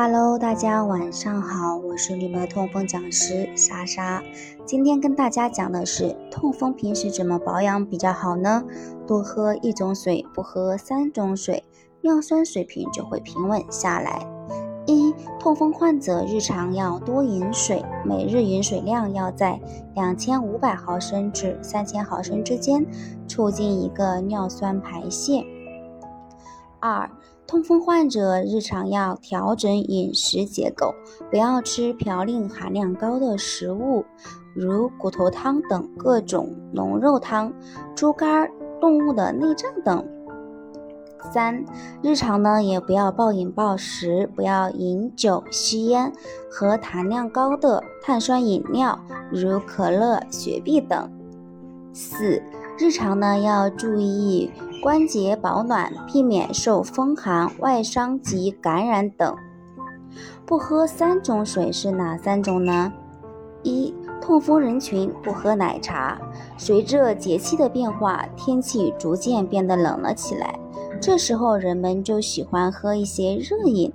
Hello，大家晚上好，我是你们的痛风讲师莎莎。今天跟大家讲的是痛风平时怎么保养比较好呢？多喝一种水，不喝三种水，尿酸水平就会平稳下来。一、痛风患者日常要多饮水，每日饮水量要在两千五百毫升至三千毫升之间，促进一个尿酸排泄。二、痛风患者日常要调整饮食结构，不要吃嘌呤含量高的食物，如骨头汤等各种浓肉汤、猪肝、动物的内脏等。三、日常呢也不要暴饮暴食，不要饮酒、吸烟和含量高的碳酸饮料，如可乐、雪碧等。四、日常呢要注意关节保暖，避免受风寒、外伤及感染等。不喝三种水是哪三种呢？一、痛风人群不喝奶茶。随着节气的变化，天气逐渐变得冷了起来，这时候人们就喜欢喝一些热饮，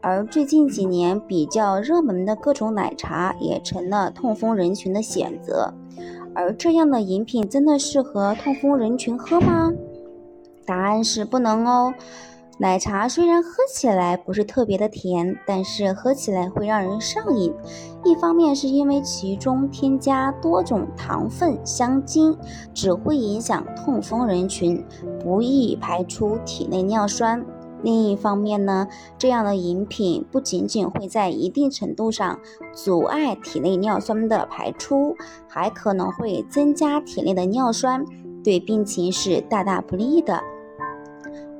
而最近几年比较热门的各种奶茶也成了痛风人群的选择。而这样的饮品真的适合痛风人群喝吗？答案是不能哦。奶茶虽然喝起来不是特别的甜，但是喝起来会让人上瘾。一方面是因为其中添加多种糖分、香精，只会影响痛风人群，不易排出体内尿酸。另一方面呢，这样的饮品不仅仅会在一定程度上阻碍体内尿酸的排出，还可能会增加体内的尿酸，对病情是大大不利的。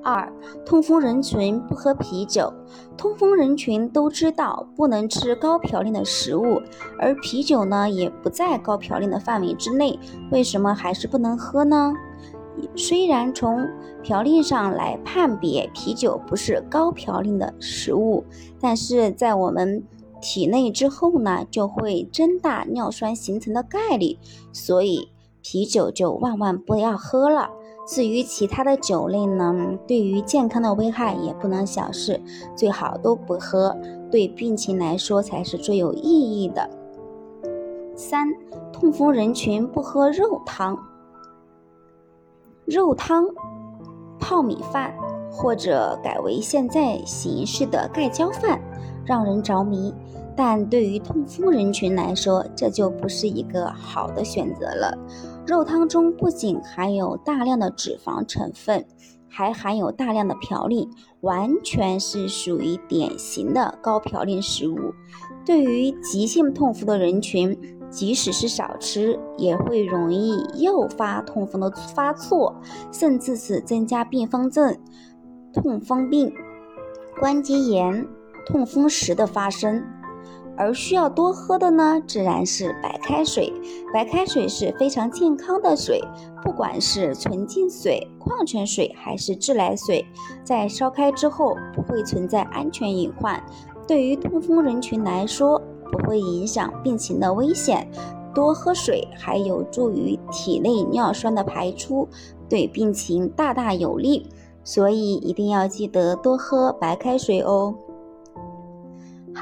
二、痛风人群不喝啤酒。痛风人群都知道不能吃高嘌呤的食物，而啤酒呢也不在高嘌呤的范围之内，为什么还是不能喝呢？虽然从嘌呤上来判别啤酒不是高嘌呤的食物，但是在我们体内之后呢，就会增大尿酸形成的概率，所以啤酒就万万不要喝了。至于其他的酒类呢，对于健康的危害也不能小视，最好都不喝，对病情来说才是最有意义的。三、痛风人群不喝肉汤。肉汤、泡米饭，或者改为现在形式的盖浇饭，让人着迷。但对于痛风人群来说，这就不是一个好的选择了。肉汤中不仅含有大量的脂肪成分，还含有大量的嘌呤，完全是属于典型的高嘌呤食物。对于急性痛风的人群，即使是少吃，也会容易诱发痛风的发作，甚至是增加并发症、痛风病、关节炎、痛风石的发生。而需要多喝的呢，自然是白开水。白开水是非常健康的水，不管是纯净水、矿泉水还是自来水，在烧开之后不会存在安全隐患。对于痛风人群来说，不会影响病情的危险，多喝水还有助于体内尿酸的排出，对病情大大有利，所以一定要记得多喝白开水哦。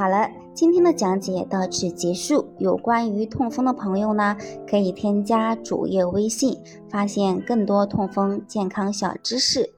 好了，今天的讲解到此结束。有关于痛风的朋友呢，可以添加主页微信，发现更多痛风健康小知识。